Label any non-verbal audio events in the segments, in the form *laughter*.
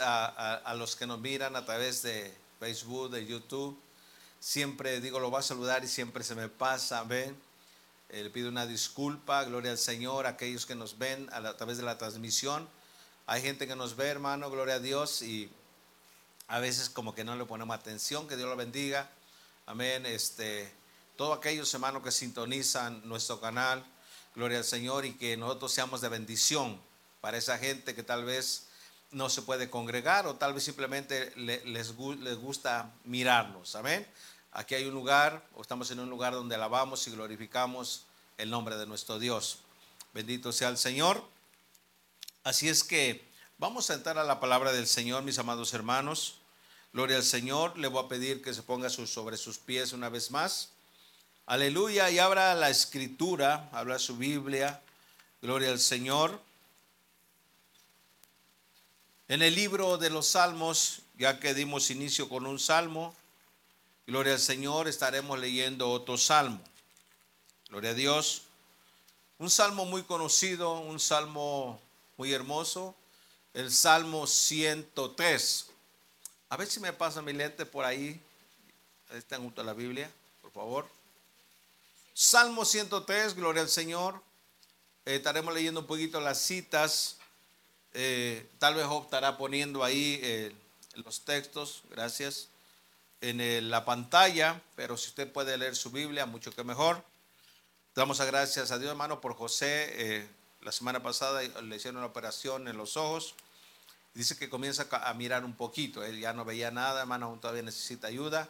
a, los que nos miran a través de Facebook, de YouTube. Siempre digo, lo va a saludar y siempre se me pasa, ven. Eh, le pido una disculpa, gloria al Señor, a aquellos que nos ven a, través de la transmisión. Hay gente que nos ve, hermano, gloria a Dios, y a veces como que no le ponemos atención, que Dios lo bendiga. Amén. Este, todos aquellos hermanos que sintonizan nuestro canal, gloria al Señor, y que nosotros seamos de bendición para esa gente que tal vez no se puede congregar o tal vez simplemente les, les gusta mirarnos. Amén. Aquí hay un lugar, o estamos en un lugar donde alabamos y glorificamos el nombre de nuestro Dios. Bendito sea el Señor. Así es que vamos a entrar a la palabra del Señor, mis amados hermanos. Gloria al Señor. Le voy a pedir que se ponga sobre sus pies una vez más. Aleluya. Y abra la escritura, habla su Biblia. Gloria al Señor. En el libro de los Salmos, ya que dimos inicio con un salmo, gloria al Señor, estaremos leyendo otro salmo. Gloria a Dios. Un salmo muy conocido, un salmo muy hermoso, el Salmo 103. A ver si me pasa mi lente por ahí. Están junto a la Biblia, por favor. Salmo 103, gloria al Señor. Eh, estaremos leyendo un poquito las citas eh, tal vez estará poniendo ahí eh, los textos, gracias, en la pantalla, pero si usted puede leer su Biblia, mucho que mejor. Damos a gracias a Dios, hermano, por José. Eh, la semana pasada le hicieron una operación en los ojos. Dice que comienza a mirar un poquito. Él ya no veía nada, hermano, aún todavía necesita ayuda.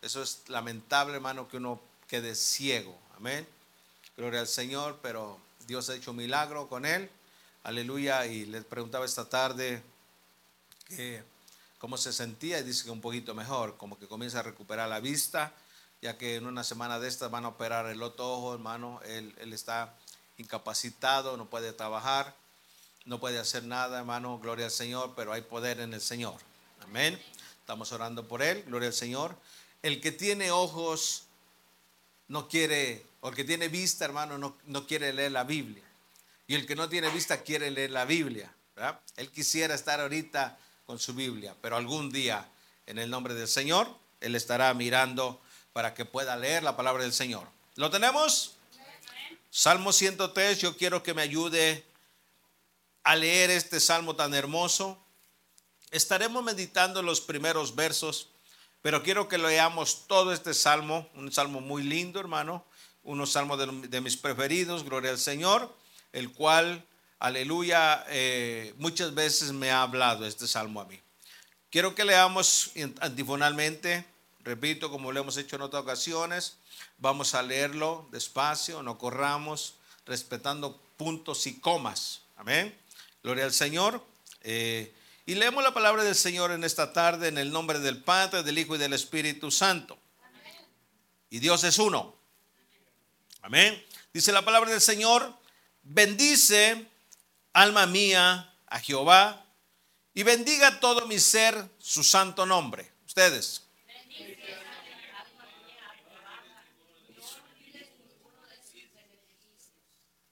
Eso es lamentable, hermano, que uno quede ciego. Amén. Gloria al Señor, pero Dios ha hecho un milagro con él. Aleluya. Y le preguntaba esta tarde cómo se sentía y dice que un poquito mejor, como que comienza a recuperar la vista, ya que en una semana de estas van a operar el otro ojo, hermano. Él, él está incapacitado, no puede trabajar, no puede hacer nada, hermano. Gloria al Señor, pero hay poder en el Señor. Amén. Estamos orando por él, gloria al Señor. El que tiene ojos no quiere, o el que tiene vista, hermano, no, no quiere leer la Biblia. Y el que no tiene vista quiere leer la Biblia. Él quisiera estar ahorita con su Biblia, pero algún día, en el nombre del Señor, Él estará mirando para que pueda leer la palabra del Señor. ¿Lo tenemos? Salmo 103, yo quiero que me ayude a leer este salmo tan hermoso. Estaremos meditando los primeros versos, pero quiero que leamos todo este salmo, un salmo muy lindo, hermano, unos salmos de, de mis preferidos, gloria al Señor el cual, aleluya, eh, muchas veces me ha hablado este salmo a mí. Quiero que leamos antifonalmente, repito, como lo hemos hecho en otras ocasiones, vamos a leerlo despacio, no corramos, respetando puntos y comas. Amén. Gloria al Señor. Eh, y leemos la palabra del Señor en esta tarde en el nombre del Padre, del Hijo y del Espíritu Santo. Y Dios es uno. Amén. Dice la palabra del Señor, Bendice, alma mía, a Jehová, y bendiga todo mi ser su santo nombre. Ustedes.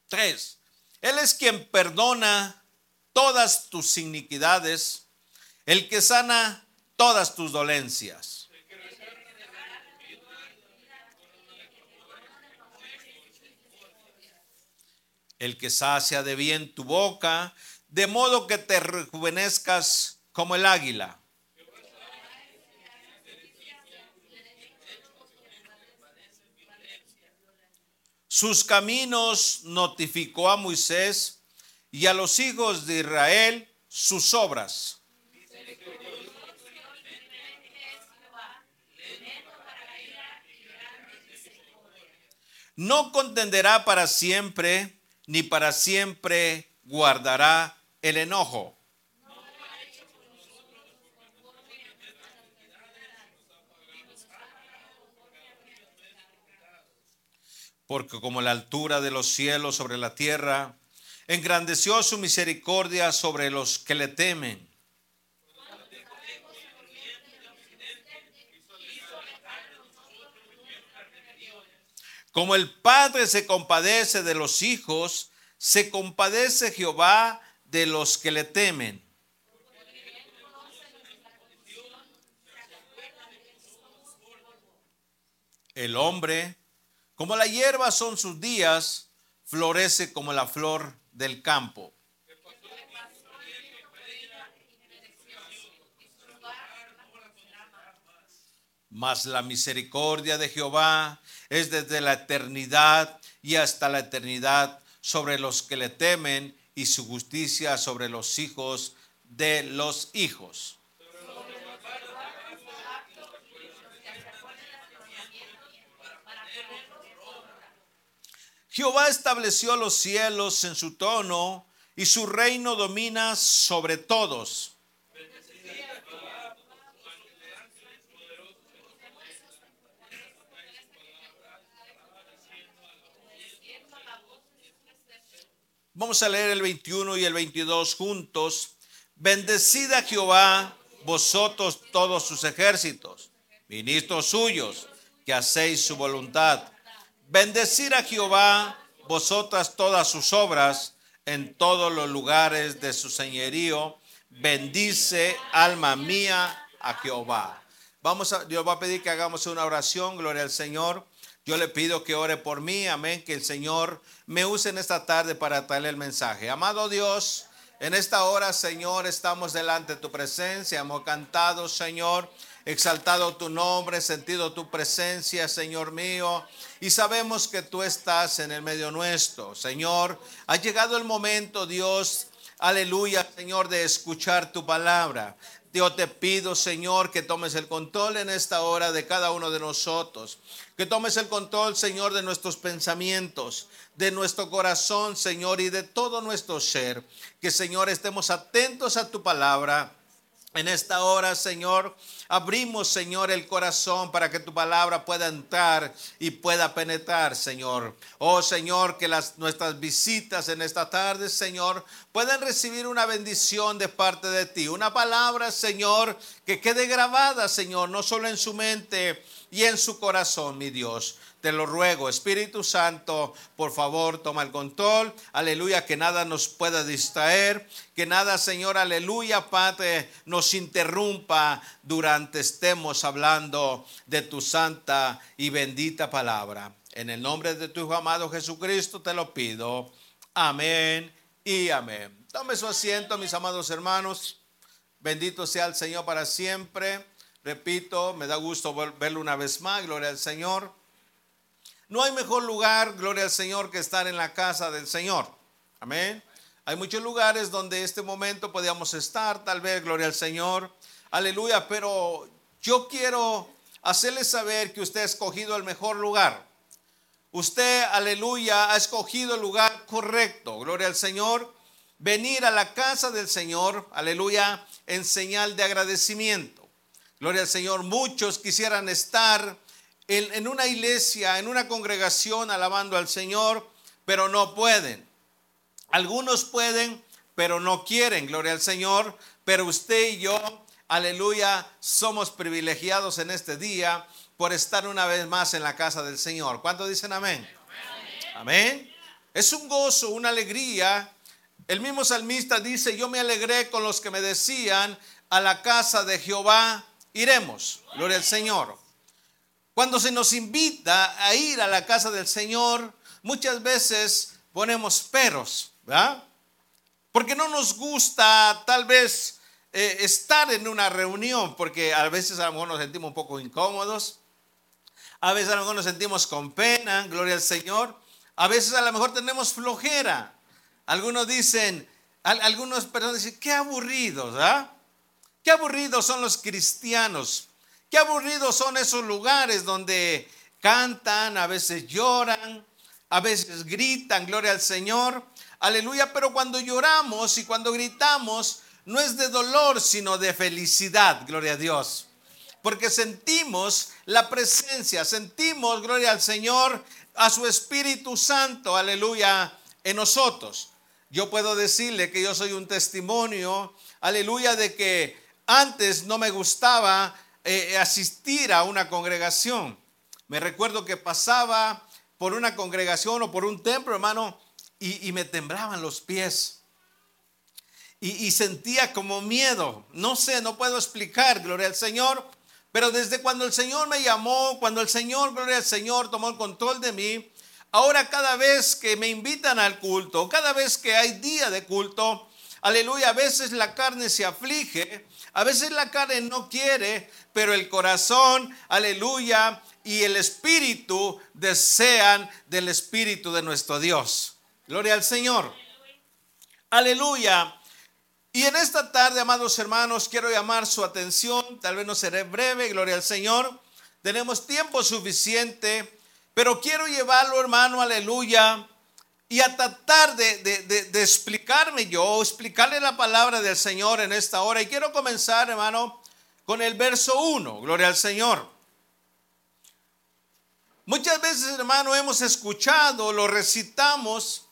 Tres. Él es quien perdona todas tus iniquidades, el que sana todas tus dolencias. El que sacia de bien tu boca, de modo que te rejuvenezcas como el águila. Sus caminos notificó a Moisés y a los hijos de Israel sus obras. No contenderá para siempre ni para siempre guardará el enojo. Porque como la altura de los cielos sobre la tierra, engrandeció su misericordia sobre los que le temen. Como el Padre se compadece de los hijos, se compadece Jehová de los que le temen. El hombre, como la hierba son sus días, florece como la flor del campo. Mas la misericordia de Jehová es desde la eternidad y hasta la eternidad sobre los que le temen y su justicia sobre los hijos de los hijos. Jehová estableció los cielos en su tono y su reino domina sobre todos. Vamos a leer el 21 y el 22 juntos. Bendecida Jehová, vosotros todos sus ejércitos, ministros suyos, que hacéis su voluntad. Bendecir a Jehová, vosotras todas sus obras, en todos los lugares de su señorío. Bendice, alma mía, a Jehová. Vamos a, Dios va a pedir que hagamos una oración, gloria al Señor. Yo le pido que ore por mí, amén, que el Señor me use en esta tarde para traerle el mensaje. Amado Dios, en esta hora, Señor, estamos delante de tu presencia, hemos cantado, Señor, exaltado tu nombre, sentido tu presencia, Señor mío, y sabemos que tú estás en el medio nuestro. Señor, ha llegado el momento, Dios, aleluya, Señor, de escuchar tu palabra. Yo te pido, Señor, que tomes el control en esta hora de cada uno de nosotros. Que tomes el control, Señor, de nuestros pensamientos, de nuestro corazón, Señor, y de todo nuestro ser. Que, Señor, estemos atentos a tu palabra. En esta hora, Señor, abrimos, Señor, el corazón para que tu palabra pueda entrar y pueda penetrar, Señor. Oh, Señor, que las, nuestras visitas en esta tarde, Señor, puedan recibir una bendición de parte de ti. Una palabra, Señor, que quede grabada, Señor, no solo en su mente y en su corazón, mi Dios. Te lo ruego, Espíritu Santo, por favor, toma el control. Aleluya, que nada nos pueda distraer, que nada, Señor, aleluya, Padre, nos interrumpa durante estemos hablando de tu santa y bendita palabra. En el nombre de tu Hijo amado Jesucristo te lo pido. Amén y amén. Tome su asiento, mis amados hermanos. Bendito sea el Señor para siempre. Repito, me da gusto verlo una vez más. Gloria al Señor. No hay mejor lugar, gloria al Señor, que estar en la casa del Señor. Amén. Hay muchos lugares donde este momento podíamos estar, tal vez, gloria al Señor. Aleluya, pero yo quiero hacerle saber que usted ha escogido el mejor lugar. Usted, aleluya, ha escogido el lugar correcto. Gloria al Señor. Venir a la casa del Señor, aleluya, en señal de agradecimiento. Gloria al Señor. Muchos quisieran estar en, una iglesia, en una congregación alabando al Señor, pero no pueden. Algunos pueden, pero no quieren, gloria al Señor. Pero usted y yo, aleluya, somos privilegiados en este día por estar una vez más en la casa del Señor. ¿Cuántos dicen amén? Amén. Es un gozo, una alegría. El mismo salmista dice, yo me alegré con los que me decían, a la casa de Jehová iremos. Gloria al Señor. Cuando se nos invita a ir a la casa del Señor, muchas veces ponemos peros, ¿verdad? Porque no nos gusta tal vez eh, estar en una reunión, porque a veces a lo mejor nos sentimos un poco incómodos, a veces a lo mejor nos sentimos con pena, gloria al Señor, a veces a lo mejor tenemos flojera. Algunos dicen, algunos personas dicen, qué aburridos, ¿verdad? Qué aburridos son los cristianos. Qué aburridos son esos lugares donde cantan, a veces lloran, a veces gritan, gloria al Señor, aleluya, pero cuando lloramos y cuando gritamos, no es de dolor, sino de felicidad, gloria a Dios. Porque sentimos la presencia, sentimos, gloria al Señor, a su Espíritu Santo, aleluya, en nosotros. Yo puedo decirle que yo soy un testimonio, aleluya, de que antes no me gustaba eh, asistir a una congregación. Me recuerdo que pasaba por una congregación o por un templo, hermano, y, me temblaban los pies. Y, sentía como miedo. No sé, no puedo explicar, gloria al Señor, Pero desde cuando el Señor me llamó, cuando el Señor, gloria al Señor, tomó el control de mí, ahora cada vez que me invitan al culto, cada vez que hay día de culto, aleluya, a veces la carne se aflige, a veces la carne no quiere, pero el corazón, aleluya, y el espíritu desean del espíritu de nuestro Dios. Gloria al Señor. Aleluya. Y en esta tarde, amados hermanos, quiero llamar su atención, tal vez no seré breve, gloria al Señor. Tenemos tiempo suficiente, pero quiero llevarlo, hermano, aleluya, y a tratar de, de, explicarme yo, explicarle la palabra del Señor en esta hora. Y quiero comenzar, hermano, con el verso 1, gloria al Señor. Muchas veces, hermano, hemos escuchado, lo recitamos,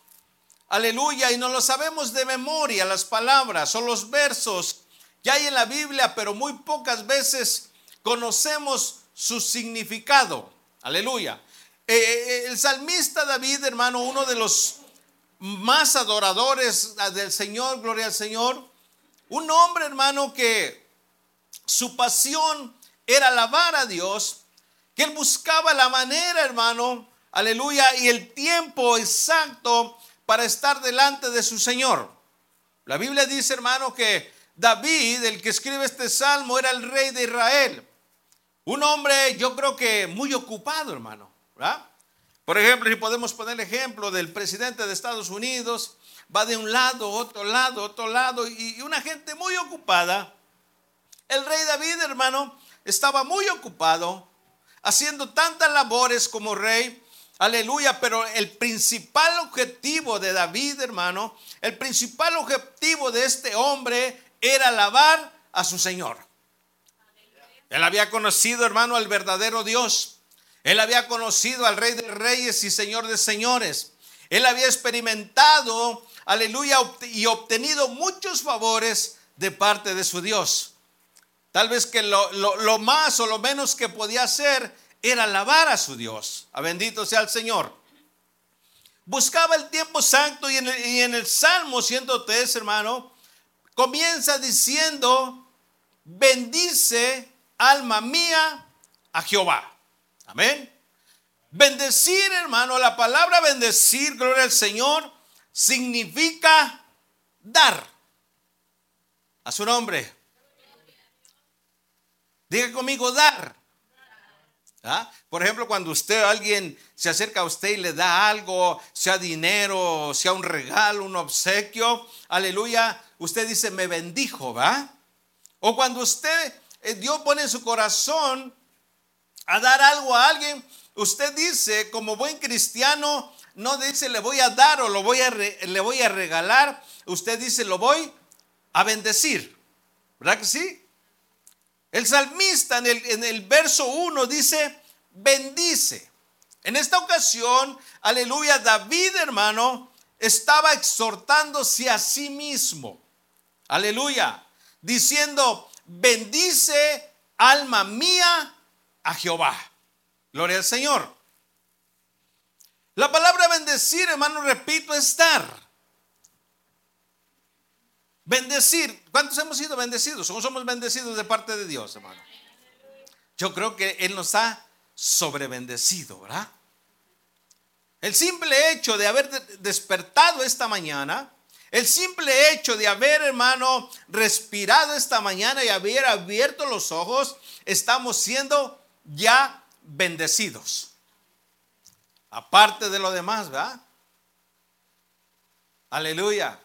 Aleluya, y no lo sabemos de memoria las palabras o los versos que hay en la Biblia, pero muy pocas veces conocemos su significado. Aleluya. Eh, eh, el salmista David, hermano, uno de los más adoradores del Señor, gloria al Señor, un hombre, hermano, que su pasión era alabar a Dios, que él buscaba la manera, hermano, aleluya, y el tiempo exacto para estar delante de su Señor. La Biblia dice, hermano, que David, el que escribe este salmo, era el rey de Israel. Un hombre, yo creo que muy ocupado, hermano. Por ejemplo, si podemos poner el ejemplo del presidente de Estados Unidos, va de un lado, otro lado, otro lado, y una gente muy ocupada. El rey David, hermano, estaba muy ocupado, haciendo tantas labores como rey, Aleluya, pero el principal objetivo de David, hermano, el principal objetivo de este hombre era alabar a su Señor. Él había conocido, hermano, al verdadero Dios. Él había conocido al Rey de Reyes y Señor de Señores. Él había experimentado, aleluya, y obtenido muchos favores de parte de su Dios. Tal vez que lo, lo más o lo menos que podía hacer era alabar a su Dios. A bendito sea el Señor. Buscaba el tiempo santo y en el, y en el Salmo 103, hermano, comienza diciendo, bendice alma mía a Jehová. Amén. Bendecir, hermano, la palabra bendecir, gloria al Señor, significa dar a su nombre. Diga conmigo, dar. ¿Ah? Por ejemplo, cuando usted, alguien se acerca a usted y le da algo, sea dinero, sea un regalo, un obsequio, aleluya, usted dice, me bendijo, ¿va? O cuando usted, eh, Dios pone en su corazón a dar algo a alguien, usted dice, como buen cristiano, no dice le voy a dar o lo voy a le voy a regalar, usted dice lo voy a bendecir. ¿Verdad que sí? El salmista en el, en el verso 1 dice, bendice. En esta ocasión, aleluya, David hermano estaba exhortándose a sí mismo. Aleluya. Diciendo, bendice alma mía a Jehová. Gloria al Señor. La palabra bendecir, hermano, repito, es dar. Bendecir. ¿Cuántos hemos sido bendecidos? ¿Cómo somos bendecidos de parte de Dios, hermano? Yo creo que Él nos ha sobrebendecido, ¿verdad? El simple hecho de haber despertado esta mañana, el simple hecho de haber, hermano, respirado esta mañana y haber abierto los ojos, estamos siendo ya bendecidos. Aparte de lo demás, ¿verdad? Aleluya.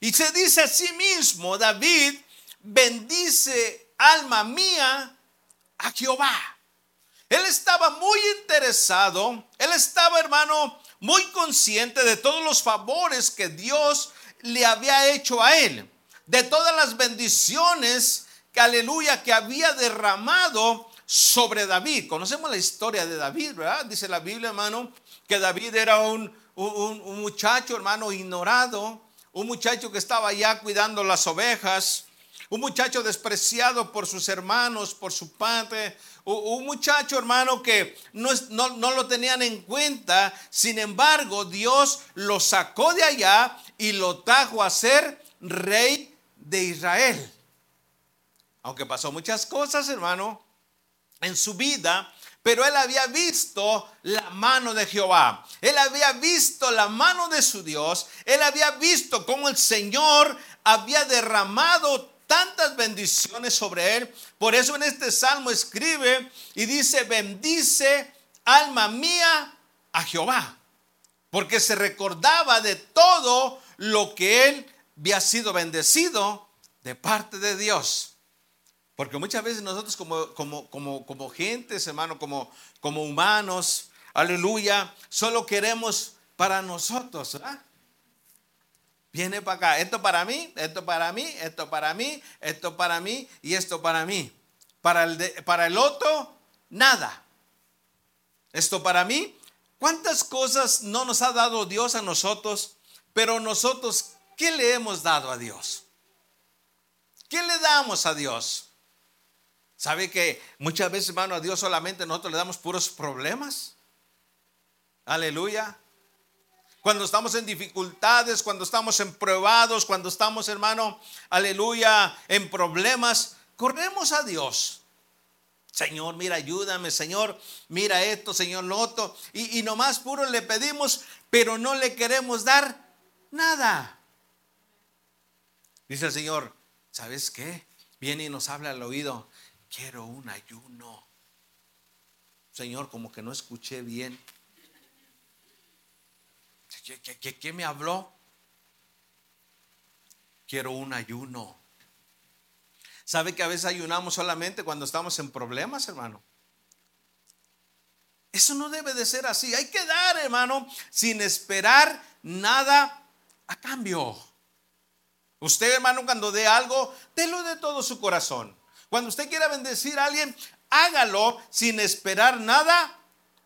Y se dice a sí mismo, David, bendice alma mía a Jehová. Él estaba muy interesado, él estaba hermano muy consciente de todos los favores que Dios le había hecho a él, de todas las bendiciones que aleluya que había derramado sobre David. Conocemos la historia de David, ¿verdad? Dice la Biblia, hermano, que David era un, un, un muchacho, hermano, ignorado, un muchacho que estaba allá cuidando las ovejas, un muchacho despreciado por sus hermanos, por su padre, un muchacho hermano que no, no, lo tenían en cuenta, sin embargo Dios lo sacó de allá y lo trajo a ser rey de Israel. aunque pasó muchas cosas, hermano, en su vida, pero él había visto la mano de Jehová. Él había visto la mano de su Dios. Él había visto cómo el Señor había derramado tantas bendiciones sobre él. Por eso en este salmo escribe y dice, bendice alma mía a Jehová. Porque se recordaba de todo lo que él había sido bendecido de parte de Dios. Porque muchas veces nosotros como, como, como, como gentes, hermano, como, como humanos, aleluya, solo queremos para nosotros. ¿verdad? Viene para acá, esto para mí, esto para mí, esto para mí, esto para mí y esto para mí. Para el, para el otro, nada. Esto para mí, ¿cuántas cosas no nos ha dado Dios a nosotros? Pero nosotros, ¿qué le hemos dado a Dios? ¿Qué le damos a Dios? ¿Sabe que muchas veces, hermano, a Dios solamente nosotros le damos puros problemas? Aleluya. Cuando estamos en dificultades, cuando estamos en probados, cuando estamos, hermano, aleluya, en problemas, corremos a Dios. Señor, mira, ayúdame, Señor, mira esto, Señor, lo otro. Y, y nomás puro le pedimos, pero no le queremos dar nada. Dice el Señor, ¿sabes qué? Viene y nos habla al oído quiero un ayuno. Señor, como que no escuché bien. ¿Qué, me habló? Quiero un ayuno. ¿Sabe que a veces ayunamos solamente cuando estamos en problemas, hermano? Eso no debe de ser así. Hay que dar, hermano, sin esperar nada a cambio. Usted, hermano, cuando dé algo, délo de todo su corazón. Cuando usted quiera bendecir a alguien, hágalo sin esperar nada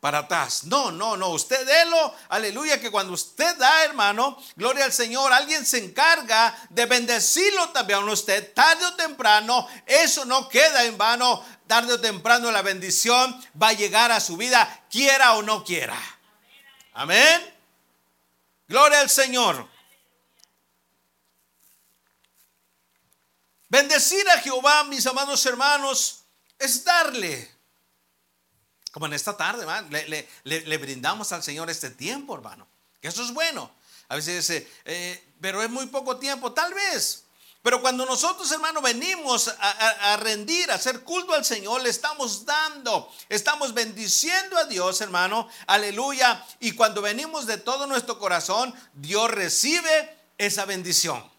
para atrás. No, no, no. Usted délo, aleluya, que cuando usted da, hermano, gloria al Señor, alguien se encarga de bendecirlo también a usted, tarde o temprano. Eso no queda en vano. Tarde o temprano la bendición va a llegar a su vida, quiera o no quiera. Amén. Gloria al Señor. Bendecir a Jehová, mis amados hermanos, es darle. Como en esta tarde, le, brindamos al Señor este tiempo, hermano. Que eso es bueno. A veces dice, eh, pero es muy poco tiempo, tal vez. Pero cuando nosotros, hermano, venimos a, a, rendir, a hacer culto al Señor, le estamos dando, estamos bendiciendo a Dios, hermano, aleluya. Y cuando venimos de todo nuestro corazón, Dios recibe esa bendición.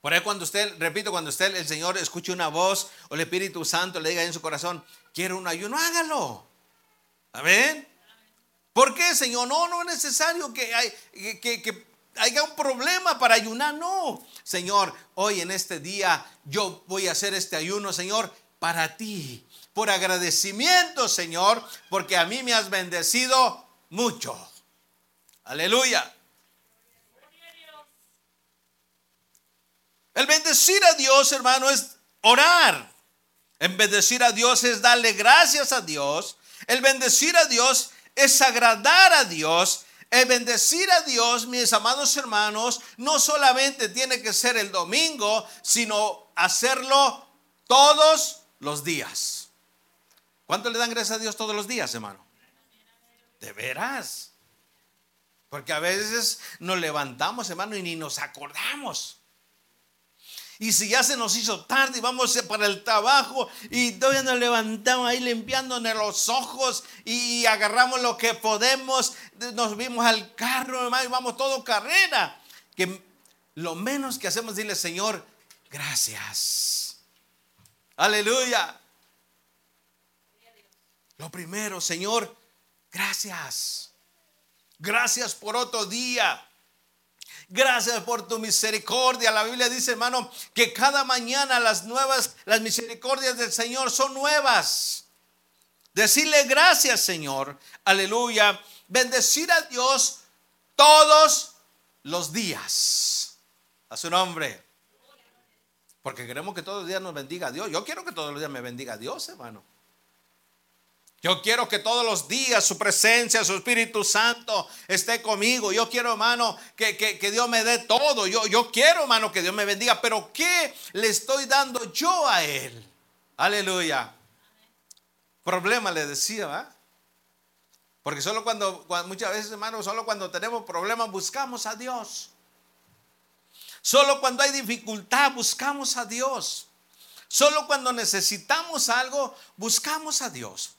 Por ahí cuando usted, repito, cuando usted, el Señor, escuche una voz o el Espíritu Santo le diga en su corazón, quiero un ayuno, hágalo. Amén. ¿Por qué, Señor? No, no es necesario que, que, haya un problema para ayunar. No, Señor, hoy en este día yo voy a hacer este ayuno, Señor, para ti. Por agradecimiento, Señor, porque a mí me has bendecido mucho. Aleluya. El bendecir a Dios, hermano, es orar. El bendecir a Dios es darle gracias a Dios. El bendecir a Dios es agradar a Dios. El bendecir a Dios, mis amados hermanos, no solamente tiene que ser el domingo, sino hacerlo todos los días. ¿Cuánto le dan gracias a Dios todos los días, hermano? De veras. Porque a veces nos levantamos, hermano, y ni nos acordamos. Y si ya se nos hizo tarde y vamos para el trabajo y todavía nos levantamos ahí limpiándonos los ojos y agarramos lo que podemos, nos vimos al carro, hermano, y vamos todo carrera. Que lo menos que hacemos es decirle, Señor, gracias. Aleluya. Lo primero, Señor, gracias. Gracias por otro día. Gracias por tu misericordia. La Biblia dice, hermano, que cada mañana las nuevas, las misericordias del Señor son nuevas. Decirle gracias, Señor. Aleluya. Bendecir a Dios todos los días. A su nombre. Porque queremos que todos los días nos bendiga Dios. Yo quiero que todos los días me bendiga Dios, hermano. Yo quiero que todos los días su presencia, su Espíritu Santo esté conmigo. Yo quiero, hermano, que, que, Dios me dé todo. Yo, yo quiero, hermano, que Dios me bendiga. Pero ¿qué le estoy dando yo a Él? Aleluya. Problema le decía, ¿va? Porque solo cuando, muchas veces, hermano, solo cuando tenemos problemas buscamos a Dios. Solo cuando hay dificultad buscamos a Dios. Solo cuando necesitamos algo buscamos a Dios.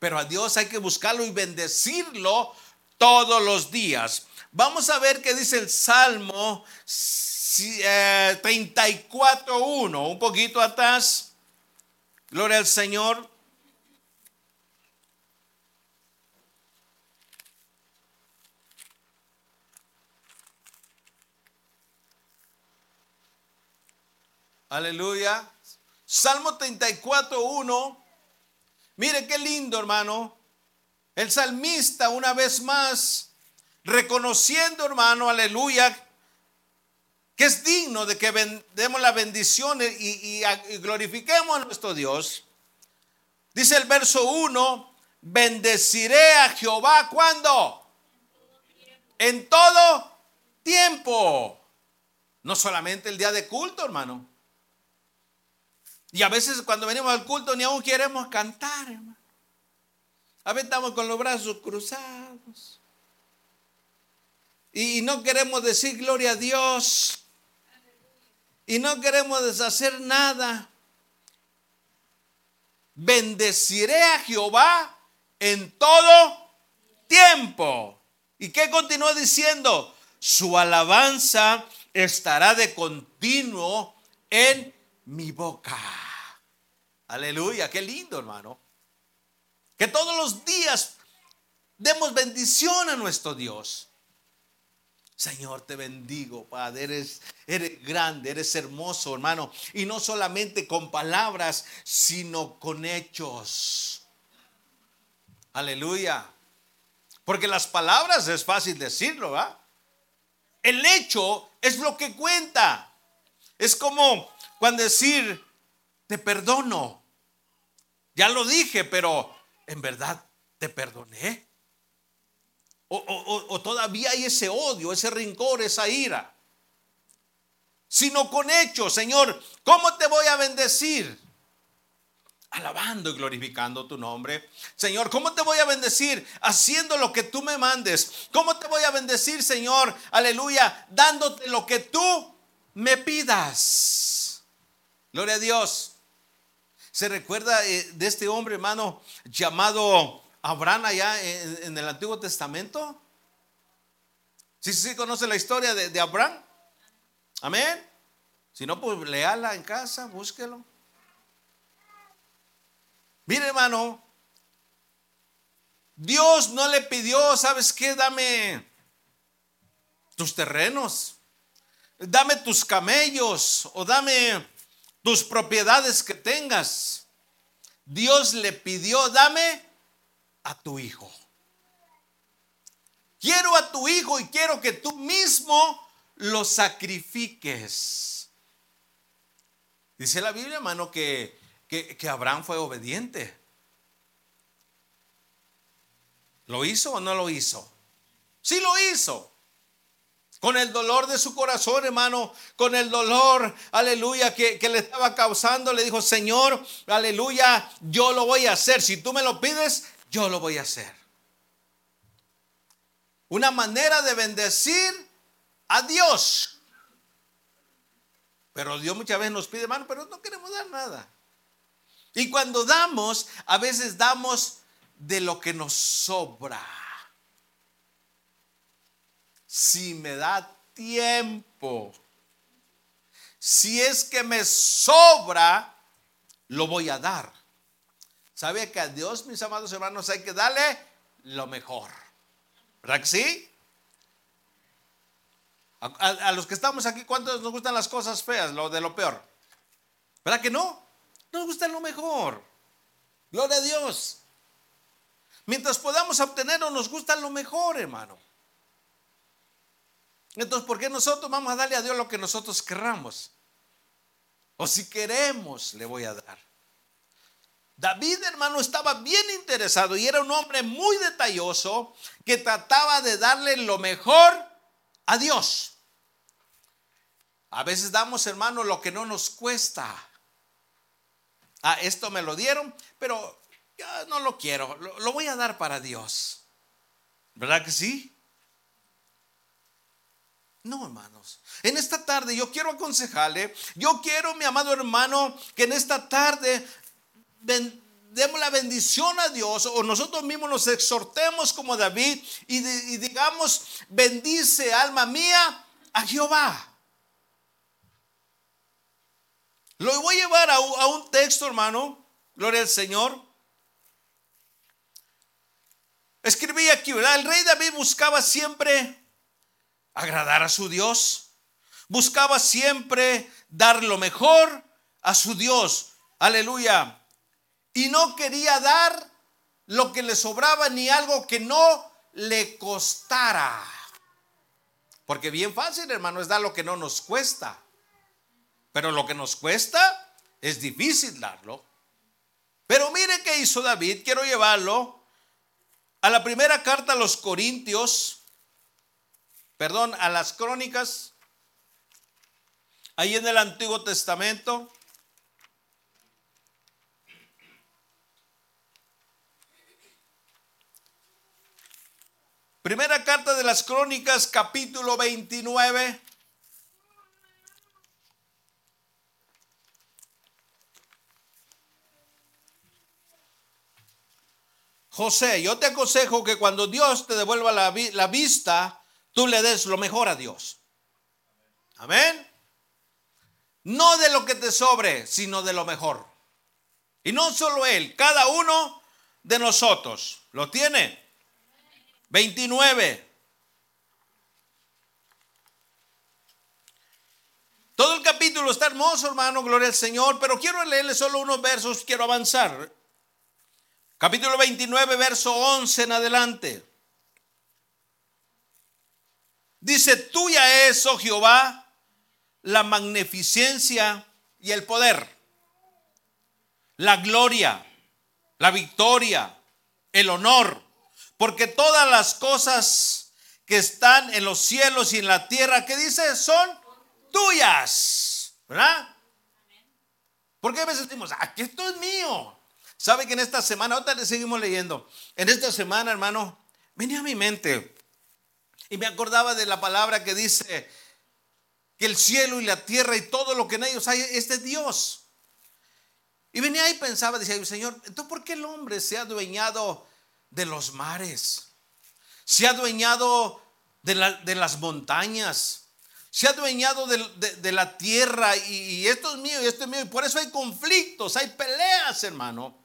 Pero a Dios hay que buscarlo y bendecirlo todos los días. Vamos a ver qué dice el Salmo 34.1, eh, un poquito atrás. Gloria al Señor. Aleluya. Salmo 34.1. Mire qué lindo, hermano. El salmista una vez más, reconociendo, hermano, aleluya, que es digno de que demos la bendición y, glorifiquemos a nuestro Dios. Dice el verso 1, bendeciré a Jehová cuando? En todo tiempo. No solamente el día de culto, hermano. Y a veces cuando venimos al culto ni aún queremos cantar, hermano. A veces estamos con los brazos cruzados. Y no queremos decir gloria a Dios. Y no queremos deshacer nada. Bendeciré a Jehová en todo tiempo. ¿Y qué continúa diciendo? Su alabanza estará de continuo en mi boca. Aleluya, qué lindo hermano. Que todos los días demos bendición a nuestro Dios. Señor, te bendigo, Padre. Eres, grande, eres hermoso, hermano. Y no solamente con palabras, sino con hechos. Aleluya. Porque las palabras es fácil decirlo, ¿va? El hecho es lo que cuenta. Es como cuando decir, te perdono. Ya lo dije, pero en verdad te perdoné. O, todavía hay ese odio, ese rincor, esa ira. Sino con hechos, Señor, ¿cómo te voy a bendecir? alabando y glorificando tu nombre. Señor, ¿cómo te voy a bendecir? Haciendo lo que tú me mandes. ¿Cómo te voy a bendecir, Señor? Aleluya, dándote lo que tú me pidas. Gloria a Dios. ¿Se recuerda eh, de este hombre, hermano, llamado Abraham allá en, el Antiguo Testamento? ¿Sí, sí, conoce la historia de, de Abraham? Amén. Si no, pues leala en casa, búsquelo. Mire, hermano, Dios no le pidió, ¿sabes qué? Dame tus terrenos, dame tus camellos o dame tus propiedades que tengas. Dios le pidió, dame a tu hijo. Quiero a tu hijo y quiero que tú mismo lo sacrifiques. Dice la Biblia, hermano, que, que, que Abraham fue obediente. ¿Lo hizo o no lo hizo? Sí lo hizo con el dolor de su corazón, hermano, con el dolor, aleluya, que, le estaba causando, le dijo, Señor, aleluya, yo lo voy a hacer. Si tú me lo pides, yo lo voy a hacer. Una manera de bendecir a Dios. Pero Dios muchas veces nos pide, hermano, pero no queremos dar nada. Y cuando damos, a veces damos de lo que nos sobra si me da tiempo. Si es que me sobra, lo voy a dar. ¿Sabe que a Dios, mis amados hermanos, hay que darle lo mejor? ¿Verdad que sí? A, los que estamos aquí, ¿cuántos nos gustan las cosas feas, lo de lo peor? ¿Verdad que no? Nos gusta lo mejor. Gloria a Dios. Mientras podamos obtenerlo, nos gusta lo mejor, hermano. Entonces, ¿por qué nosotros vamos a darle a Dios lo que nosotros querramos? O si queremos, le voy a dar. David, hermano, estaba bien interesado y era un hombre muy detalloso que trataba de darle lo mejor a Dios. A veces damos, hermano, lo que no nos cuesta. Ah, esto me lo dieron, pero ya no lo quiero, lo, lo voy a dar para Dios. ¿Verdad que sí? No, hermanos. En esta tarde yo quiero aconsejarle, yo quiero, mi amado hermano, que en esta tarde demos la bendición a Dios o nosotros mismos nos exhortemos como David y, digamos, bendice alma mía a Jehová. Lo voy a llevar a, un texto, hermano, gloria al Señor. Escribí aquí, ¿verdad? El rey David buscaba siempre agradar a su Dios. Buscaba siempre dar lo mejor a su Dios. Aleluya. Y no quería dar lo que le sobraba ni algo que no le costara. Porque bien fácil, hermano, es dar lo que no nos cuesta. Pero lo que nos cuesta es difícil darlo. Pero mire qué hizo David. Quiero llevarlo a la primera carta a los Corintios, perdón, a las crónicas, ahí en el Antiguo Testamento. Primera carta de las crónicas, capítulo 29. José, yo te aconsejo que cuando Dios te devuelva la, vista, tú le des lo mejor a Dios. Amén. No de lo que te sobre, sino de lo mejor. Y no solo Él, cada uno de nosotros. ¿Lo tiene? 29. Todo el capítulo está hermoso, hermano, gloria al Señor, pero quiero leerle solo unos versos, quiero avanzar. Capítulo 29, verso 11 en adelante. Dice, tuya es, oh Jehová, la magnificencia y el poder, la gloria, la victoria, el honor, porque todas las cosas que están en los cielos y en la tierra, que dice, son tuyas. ¿Verdad? Porque a veces decimos, aquí esto es mío. ¿Sabe que en esta semana, ahorita le seguimos leyendo, en esta semana, hermano, venía a mi mente y me acordaba de la palabra que dice que el cielo y la tierra y todo lo que en ellos hay es de Dios. Y venía y pensaba, decía, Señor, entonces ¿por qué el hombre se ha adueñado de los mares? Se ha adueñado de, las montañas, se ha adueñado de, la tierra y, y, esto es mío y esto es mío. Y por eso hay conflictos, hay peleas, hermano.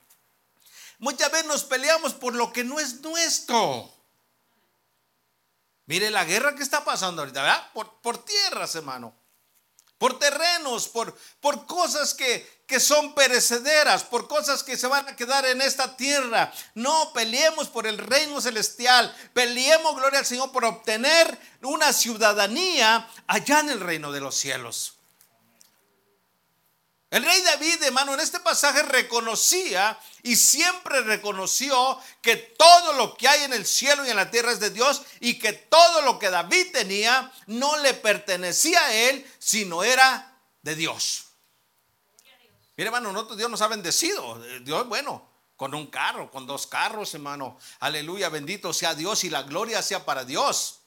Muchas veces nos peleamos por lo que no es nuestro. Mire la guerra que está pasando ahorita, ¿verdad? Por, por tierras, hermano. Por terrenos, por, por cosas que, que son perecederas, por cosas que se van a quedar en esta tierra. No peleemos por el reino celestial. Peleemos, gloria al Señor, por obtener una ciudadanía allá en el reino de los cielos. El rey David, hermano, en este pasaje reconocía y siempre reconoció que todo lo que hay en el cielo y en la tierra es de Dios y que todo lo que David tenía no le pertenecía a él, sino era de Dios. Mire, hermano, nosotros Dios nos ha bendecido. Dios, bueno, con un carro, con dos carros, hermano. Aleluya, bendito sea Dios y la gloria sea para Dios.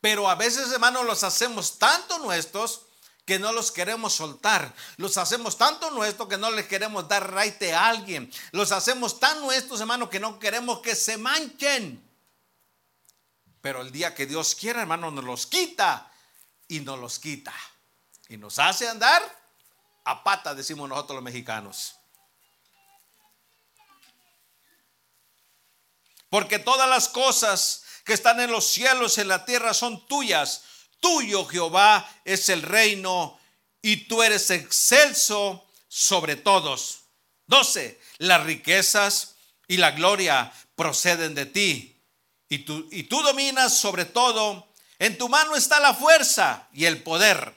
Pero a veces, hermano, los hacemos tanto nuestros que no los queremos soltar. Los hacemos tanto nuestros que no les queremos dar raite a alguien. Los hacemos tan nuestros, hermano, que no queremos que se manchen. Pero el día que Dios quiera, hermano, nos los quita y nos los quita. Y nos hace andar a pata, decimos nosotros los mexicanos. Porque todas las cosas que están en los cielos y en la tierra son tuyas Tuyo, Jehová, es el reino y tú eres excelso sobre todos. 12. Las riquezas y la gloria proceden de ti y tú, y tú dominas sobre todo. En tu mano está la fuerza y el poder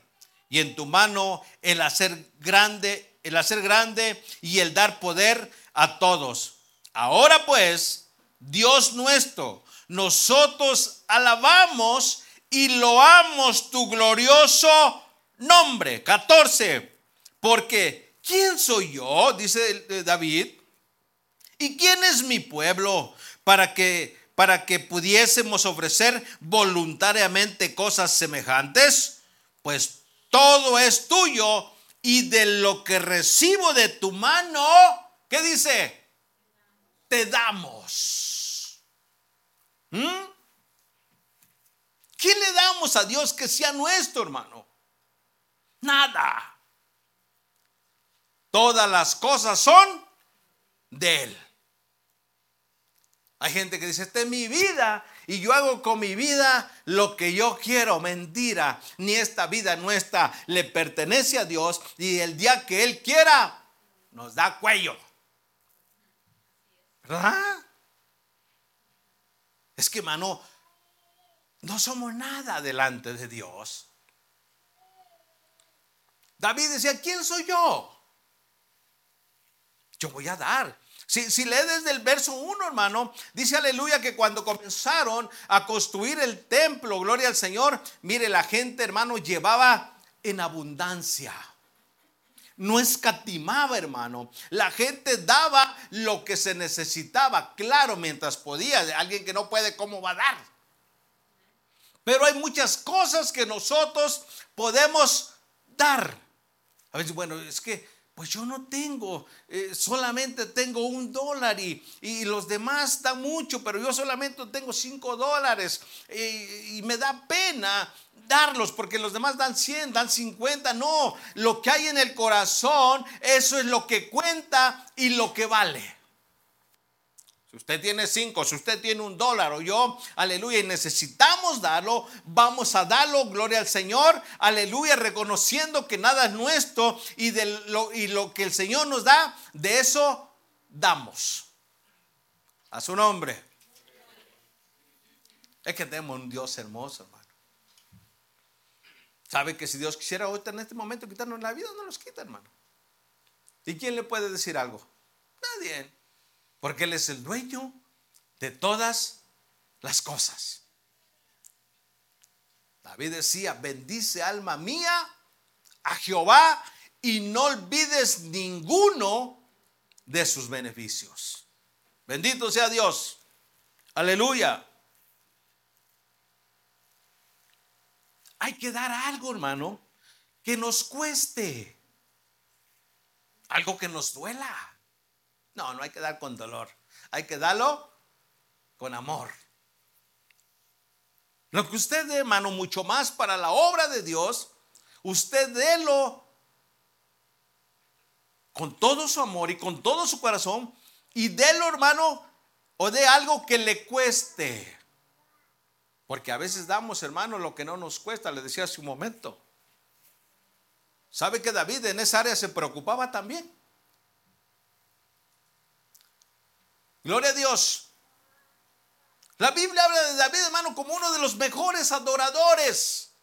y en tu mano el hacer grande el hacer grande y el dar poder a todos. Ahora pues, Dios nuestro, nosotros alabamos y loamos tu glorioso nombre. 14. Porque, ¿quién soy yo? Dice David. ¿Y quién es mi pueblo para que para que pudiésemos ofrecer voluntariamente cosas semejantes? Pues todo es tuyo y de lo que recibo de tu mano, ¿qué dice? Te damos. ¿Mm? ¿Qué le damos a Dios que sea nuestro, hermano? Nada. Todas las cosas son de Él. Hay gente que dice, esta es mi vida y yo hago con mi vida lo que yo quiero. Mentira, ni esta vida nuestra le pertenece a Dios y el día que Él quiera nos da cuello. ¿Verdad? Es que, hermano, no somos nada delante de Dios. David decía, ¿quién soy yo? Yo voy a dar. Si, si lee desde el verso 1, hermano, dice aleluya que cuando comenzaron a construir el templo, gloria al Señor, mire, la gente, hermano, llevaba en abundancia. No escatimaba, hermano. La gente daba lo que se necesitaba, claro, mientras podía. Alguien que no puede, ¿cómo va a dar? Pero hay muchas cosas que nosotros podemos dar. A veces, bueno, es que pues yo no tengo, eh, solamente tengo un dólar y, los demás dan mucho, pero yo solamente tengo cinco dólares y me da pena darlos porque los demás dan 100, dan 50. No, lo que hay en el corazón, eso es lo que cuenta y lo que vale. Si usted tiene cinco, si usted tiene un dólar o yo, aleluya, y necesitamos darlo, vamos a darlo, gloria al Señor, aleluya, reconociendo que nada es nuestro y, de lo, y lo que el Señor nos da, de eso damos. A su nombre. Es que tenemos un Dios hermoso, hermano. ¿Sabe que si Dios quisiera ahorita en este momento quitarnos la vida, no nos quita, hermano? ¿Y quién le puede decir algo? Nadie. Porque Él es el dueño de todas las cosas. David decía, bendice alma mía a Jehová y no olvides ninguno de sus beneficios. Bendito sea Dios. Aleluya. Hay que dar algo, hermano, que nos cueste. Algo que nos duela. No, no hay que dar con dolor. Hay que darlo con amor. Lo que usted dé, hermano, mucho más para la obra de Dios, usted délo con todo su amor y con todo su corazón y délo, hermano, o de algo que le cueste. Porque a veces damos, hermano, lo que no nos cuesta, le decía hace un momento. ¿Sabe que David en esa área se preocupaba también? Gloria a Dios. La Biblia habla de David, hermano, como uno de los mejores adoradores.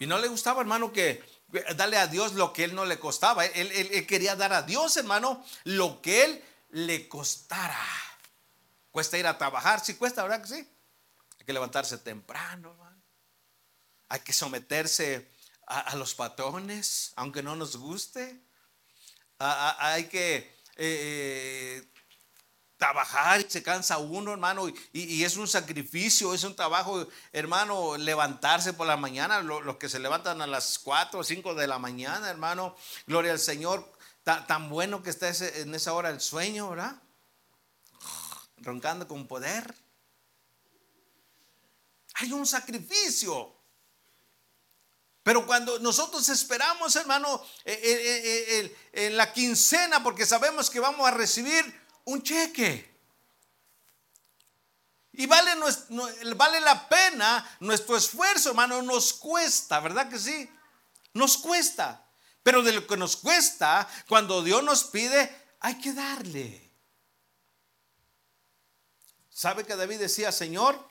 Y no le gustaba, hermano, que darle a Dios lo que él no le costaba. Él, quería dar a Dios, hermano, lo que él le costara. Cuesta ir a trabajar, sí cuesta, ¿verdad que sí? Hay que levantarse temprano, hermano. Hay que someterse a, los patrones, aunque no nos guste. hay que eh, trabajar y se cansa uno, hermano, y, es un sacrificio, es un trabajo, hermano, levantarse por la mañana, los que se levantan a las 4 o 5 de la mañana, hermano, gloria al Señor, tan, bueno que está en esa hora el sueño, ¿verdad? *sighs* Roncando con poder. Hay un sacrificio. Pero cuando nosotros esperamos, hermano, eh, eh, eh, en la quincena, porque sabemos que vamos a recibir un cheque. Y vale, vale la pena nuestro esfuerzo, hermano, nos cuesta, ¿verdad que sí? Nos cuesta. Pero de lo que nos cuesta, cuando Dios nos pide, hay que darle. ¿Sabe que David decía, Señor,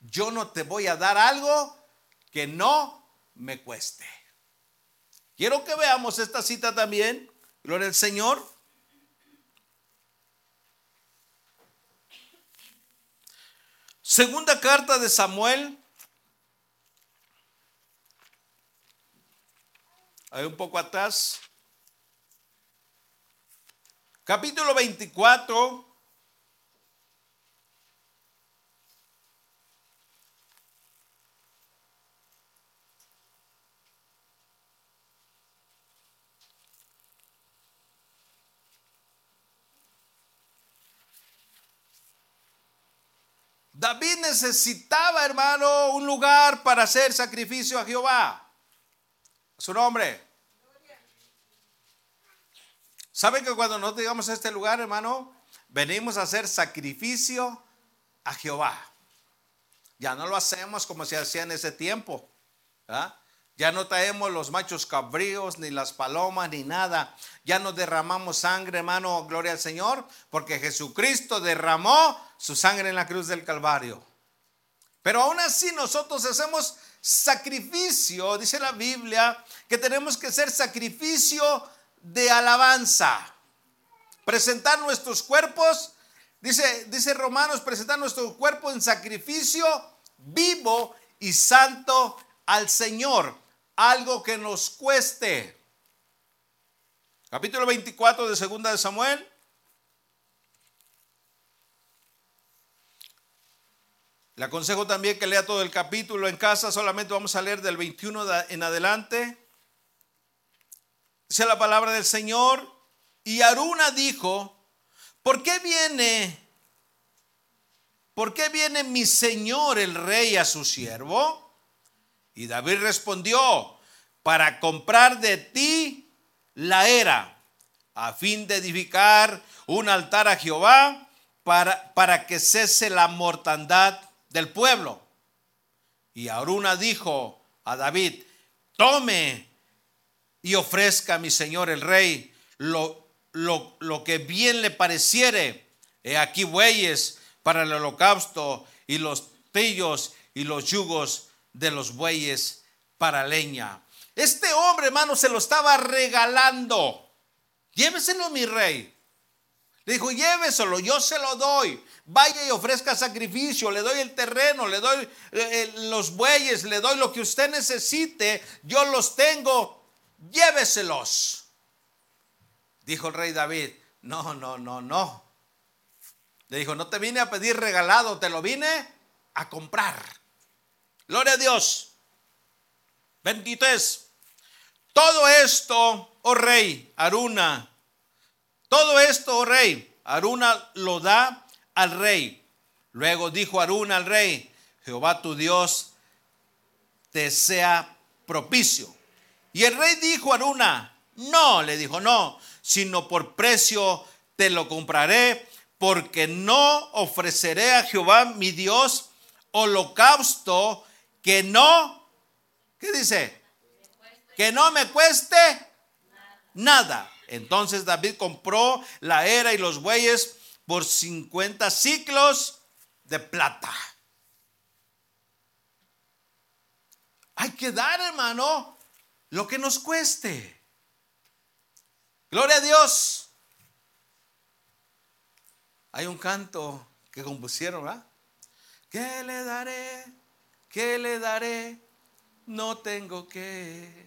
yo no te voy a dar algo que no me cueste. Quiero que veamos esta cita también. Gloria al Señor. Segunda carta de Samuel. Hay un poco atrás. Capítulo 24. David necesitaba, hermano, un lugar para hacer sacrificio a Jehová. Su nombre. ¿Saben que cuando nos llegamos a este lugar, hermano, venimos a hacer sacrificio a Jehová? Ya no lo hacemos como se hacía en ese tiempo. Ya no traemos los machos cabríos, ni las palomas, ni nada. Ya no derramamos sangre, hermano, gloria al Señor, porque Jesucristo derramó su sangre en la cruz del Calvario. Pero aún así nosotros hacemos sacrificio, dice la Biblia, que tenemos que hacer sacrificio de alabanza. Presentar nuestros cuerpos, dice, dice Romanos, presentar nuestro cuerpo en sacrificio vivo y santo al Señor algo que nos cueste. Capítulo 24 de Segunda de Samuel. Le aconsejo también que lea todo el capítulo en casa, solamente vamos a leer del 21 en adelante. Dice la palabra del Señor, y Aruna dijo, ¿por qué viene? ¿Por qué viene mi señor el rey a su siervo? Y David respondió, para comprar de ti la era, a fin de edificar un altar a Jehová, para, para que cese la mortandad del pueblo. Y Aruna dijo a David, tome y ofrezca a mi señor el rey lo, lo, lo que bien le pareciere. He aquí bueyes para el holocausto y los pillos y los yugos de los bueyes para leña. Este hombre, hermano, se lo estaba regalando. Lléveselo, mi rey. Le dijo, lléveselo, yo se lo doy. Vaya y ofrezca sacrificio, le doy el terreno, le doy eh, eh, los bueyes, le doy lo que usted necesite, yo los tengo, lléveselos. Dijo el rey David, no, no, no, no. Le dijo, no te vine a pedir regalado, te lo vine a comprar. Gloria a Dios. 23. Todo esto, oh rey, Aruna, todo esto, oh rey, Aruna lo da al rey. Luego dijo Aruna al rey, Jehová tu Dios te sea propicio. Y el rey dijo a Aruna, no, le dijo, no, sino por precio te lo compraré, porque no ofreceré a Jehová mi Dios holocausto que no, ¿qué dice? Que no me cueste nada. Entonces David compró la era y los bueyes por 50 ciclos de plata. Hay que dar, hermano, lo que nos cueste. Gloria a Dios. Hay un canto que compusieron, ¿verdad? ¿Qué le daré? ¿Qué le daré? No tengo que.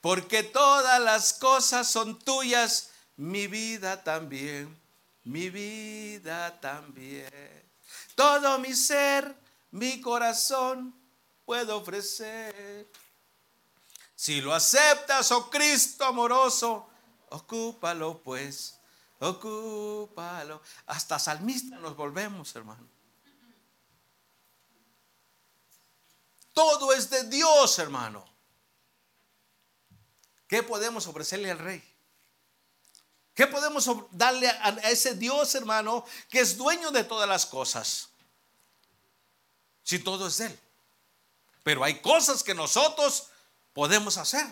Porque todas las cosas son tuyas, mi vida también, mi vida también. Todo mi ser, mi corazón puedo ofrecer. Si lo aceptas, oh Cristo amoroso, ocúpalo pues, ocúpalo. Hasta salmista nos volvemos, hermano. Todo es de Dios, hermano. ¿Qué podemos ofrecerle al rey? ¿Qué podemos darle a ese Dios, hermano, que es dueño de todas las cosas? Si todo es de Él. Pero hay cosas que nosotros podemos hacer.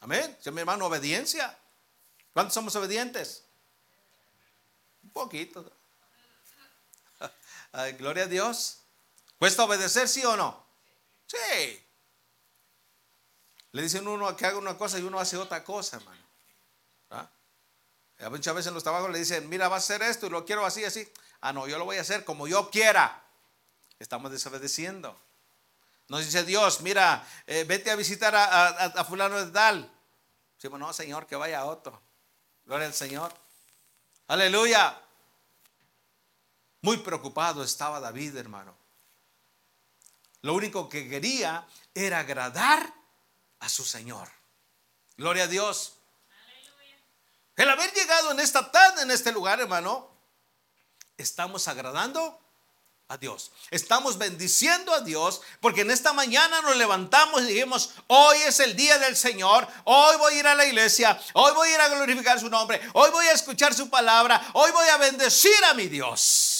Amén. Si mi hermano, obediencia. ¿Cuántos somos obedientes? Un poquito. *laughs* gloria a Dios. ¿Cuesta obedecer, sí o no? Sí. Le dicen uno que haga una cosa y uno hace otra cosa, hermano. ¿Ah? Muchas veces en los trabajos le dicen, mira, va a hacer esto y lo quiero así, así. Ah, no, yo lo voy a hacer como yo quiera. Estamos desobedeciendo. Nos dice Dios, mira, eh, vete a visitar a, fulano de tal. Decimos, no, Señor, que vaya a otro. Gloria al Señor. Aleluya. Muy preocupado estaba David, hermano. Lo único que quería era agradar a su Señor. Gloria a Dios. El haber llegado en esta tarde, en este lugar, hermano, estamos agradando a Dios. Estamos bendiciendo a Dios porque en esta mañana nos levantamos y dijimos, hoy es el día del Señor, hoy voy a ir a la iglesia, hoy voy a ir a glorificar su nombre, hoy voy a escuchar su palabra, hoy voy a bendecir a mi Dios.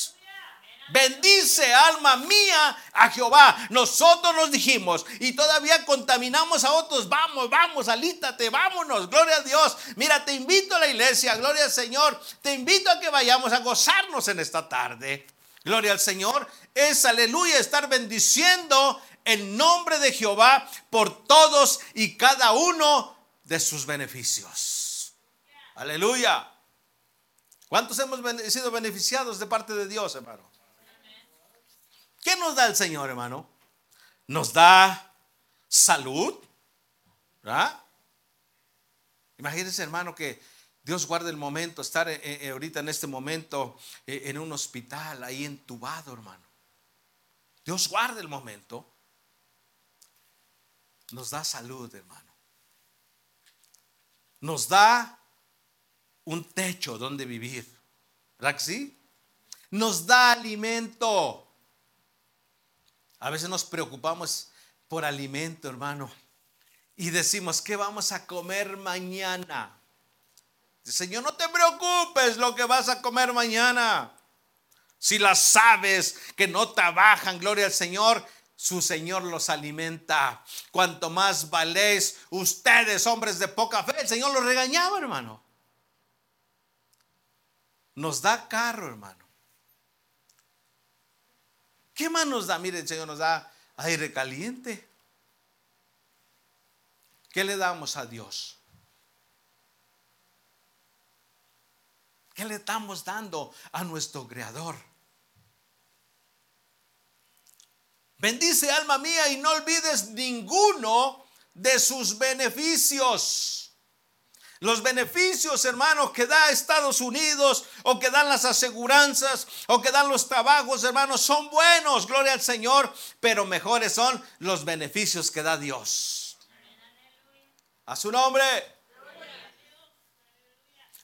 Bendice alma mía a Jehová. Nosotros nos dijimos y todavía contaminamos a otros. Vamos, vamos, alítate, vámonos. Gloria a Dios. Mira, te invito a la iglesia. Gloria al Señor. Te invito a que vayamos a gozarnos en esta tarde. Gloria al Señor. Es aleluya estar bendiciendo el nombre de Jehová por todos y cada uno de sus beneficios. Aleluya. ¿Cuántos hemos sido beneficiados de parte de Dios, hermano? ¿Qué nos da el Señor, hermano? Nos da salud. ¿verdad? Imagínense, hermano, que Dios guarde el momento, estar eh, eh, ahorita en este momento eh, en un hospital, ahí entubado, hermano. Dios guarde el momento. Nos da salud, hermano. Nos da un techo donde vivir. ¿Verdad que sí? Nos da alimento. A veces nos preocupamos por alimento, hermano. Y decimos, ¿qué vamos a comer mañana? Señor, no te preocupes lo que vas a comer mañana. Si las aves que no trabajan, gloria al Señor, su Señor los alimenta. Cuanto más valéis ustedes, hombres de poca fe, el Señor los regañaba, hermano. Nos da carro, hermano. ¿Qué más nos da? Mire, el Señor nos da aire caliente. ¿Qué le damos a Dios? ¿Qué le estamos dando a nuestro Creador? Bendice alma mía y no olvides ninguno de sus beneficios. Los beneficios, hermanos, que da Estados Unidos o que dan las aseguranzas o que dan los trabajos, hermanos, son buenos, gloria al Señor, pero mejores son los beneficios que da Dios. A su nombre.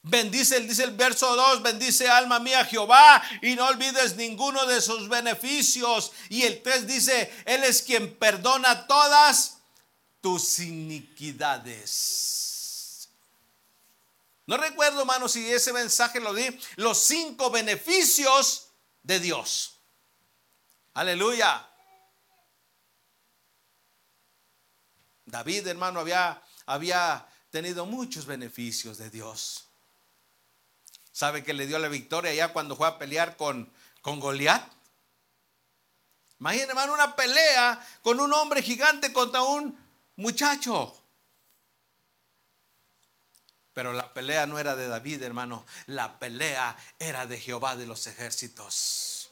Bendice, dice el verso 2, bendice alma mía Jehová y no olvides ninguno de sus beneficios. Y el 3 dice, Él es quien perdona todas tus iniquidades. No recuerdo, hermano, si ese mensaje lo di, los cinco beneficios de Dios. Aleluya. David, hermano, había, había tenido muchos beneficios de Dios. ¿Sabe que le dio la victoria ya cuando fue a pelear con, con Goliat? Imagínense, hermano, una pelea con un hombre gigante contra un muchacho. Pero la pelea no era de David, hermano. La pelea era de Jehová de los ejércitos.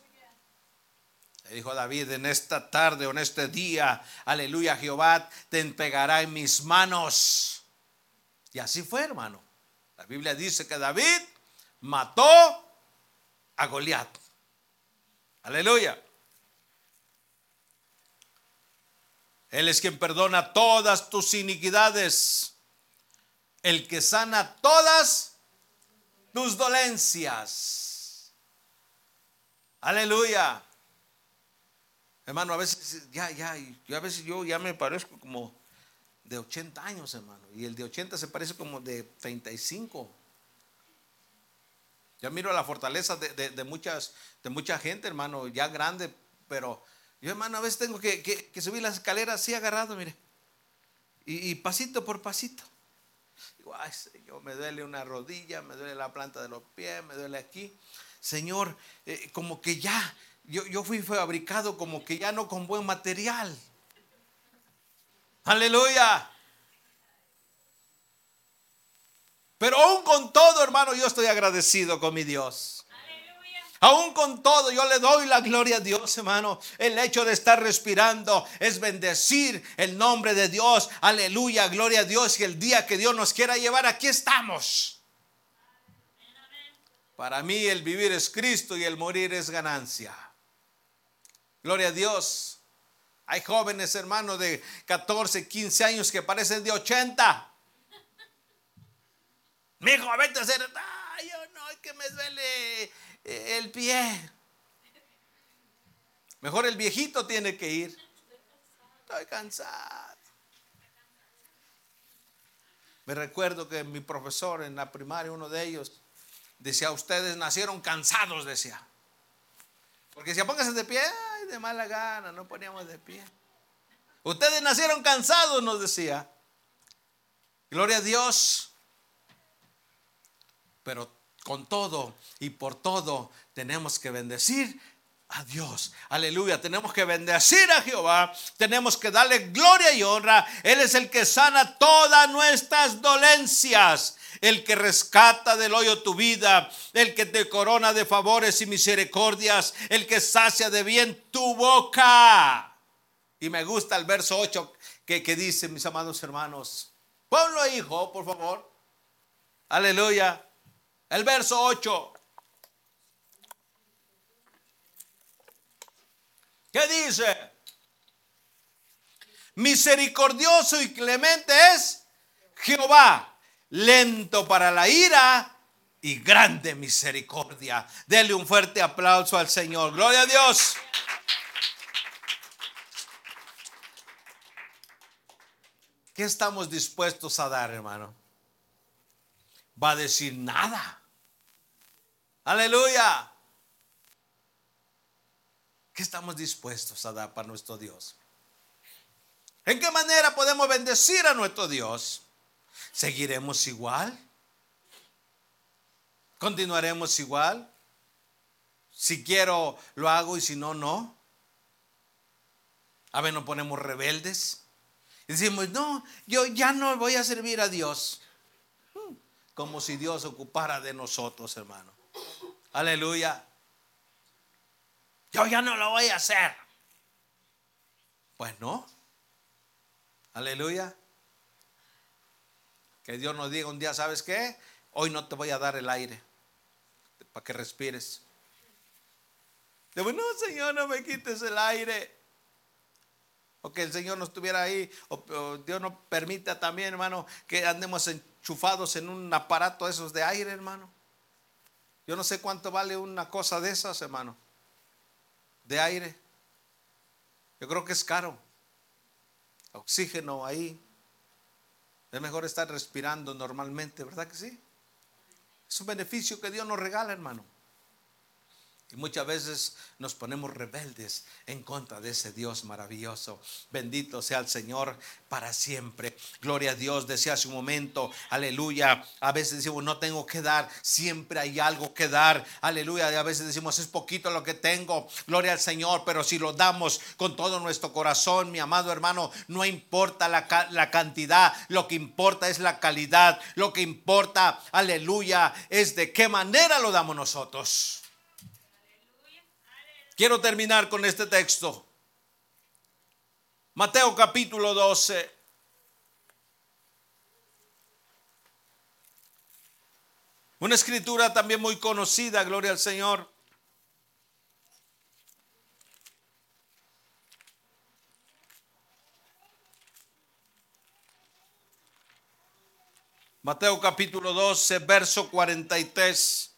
Le dijo David, en esta tarde o en este día, aleluya, Jehová te entregará en mis manos. Y así fue, hermano. La Biblia dice que David mató a Goliat. Aleluya. Él es quien perdona todas tus iniquidades, el que sana todas tus dolencias. Aleluya. Hermano, a veces ya, ya, a veces yo ya me parezco como de 80 años, hermano, y el de 80 se parece como de 35. Ya miro la fortaleza de, muchas, de mucha gente, hermano, ya grande, pero yo, hermano, a veces tengo que, subir las escaleras así agarrado, mire, y, pasito por pasito. Ay Señor, me duele una rodilla, me duele la planta de los pies, me duele aquí. Señor, eh, como que ya, yo, yo fui fabricado como que ya no con buen material. Aleluya. Pero aún con todo, hermano, yo estoy agradecido con mi Dios. Aún con todo, yo le doy la gloria a Dios, hermano. El hecho de estar respirando es bendecir el nombre de Dios. Aleluya, gloria a Dios. Y el día que Dios nos quiera llevar, aquí estamos. Para mí el vivir es Cristo y el morir es ganancia. Gloria a Dios. Hay jóvenes, hermanos, de 14, 15 años que parecen de 80. Mi hijo, vete a hacer. Yo no, que me duele el pie. Mejor el viejito tiene que ir. Estoy cansado. Me recuerdo que mi profesor en la primaria, uno de ellos, decía, ustedes nacieron cansados, decía. Porque si pónganse de pie, de mala gana, no poníamos de pie. Ustedes nacieron cansados, nos decía. Gloria a Dios. Pero con todo y por todo tenemos que bendecir a Dios. Aleluya. Tenemos que bendecir a Jehová. Tenemos que darle gloria y honra. Él es el que sana todas nuestras dolencias. El que rescata del hoyo tu vida. El que te corona de favores y misericordias. El que sacia de bien tu boca. Y me gusta el verso 8 que, que dice, mis amados hermanos. Ponlo, hijo, por favor. Aleluya. El verso 8. ¿Qué dice? Misericordioso y clemente es Jehová, lento para la ira y grande misericordia. Dele un fuerte aplauso al Señor. Gloria a Dios. ¿Qué estamos dispuestos a dar, hermano? Va a decir nada. Aleluya. ¿Qué estamos dispuestos a dar para nuestro Dios? ¿En qué manera podemos bendecir a nuestro Dios? ¿Seguiremos igual? ¿Continuaremos igual? Si quiero, lo hago y si no, no. A ver, nos ponemos rebeldes. Y decimos, no, yo ya no voy a servir a Dios. Hmm, como si Dios ocupara de nosotros, hermano. Aleluya. Yo ya no lo voy a hacer. Pues no. Aleluya. Que Dios nos diga un día, ¿sabes qué? Hoy no te voy a dar el aire para que respires. Digo, no, Señor, no me quites el aire. O que el Señor no estuviera ahí. O, Dios no permita también, hermano, que andemos enchufados en un aparato esos de aire, hermano. Yo no sé cuánto vale una cosa de esas, hermano, de aire. Yo creo que es caro. Oxígeno ahí. Es mejor estar respirando normalmente, ¿verdad que sí? Es un beneficio que Dios nos regala, hermano. Y muchas veces nos ponemos rebeldes en contra de ese Dios maravilloso. Bendito sea el Señor para siempre. Gloria a Dios. Decía hace un momento, aleluya. A veces decimos, no tengo que dar. Siempre hay algo que dar. Aleluya. Y a veces decimos, es poquito lo que tengo. Gloria al Señor. Pero si lo damos con todo nuestro corazón, mi amado hermano, no importa la, la cantidad. Lo que importa es la calidad. Lo que importa, aleluya, es de qué manera lo damos nosotros. Quiero terminar con este texto. Mateo capítulo 12. Una escritura también muy conocida, gloria al Señor. Mateo capítulo 12, verso 43.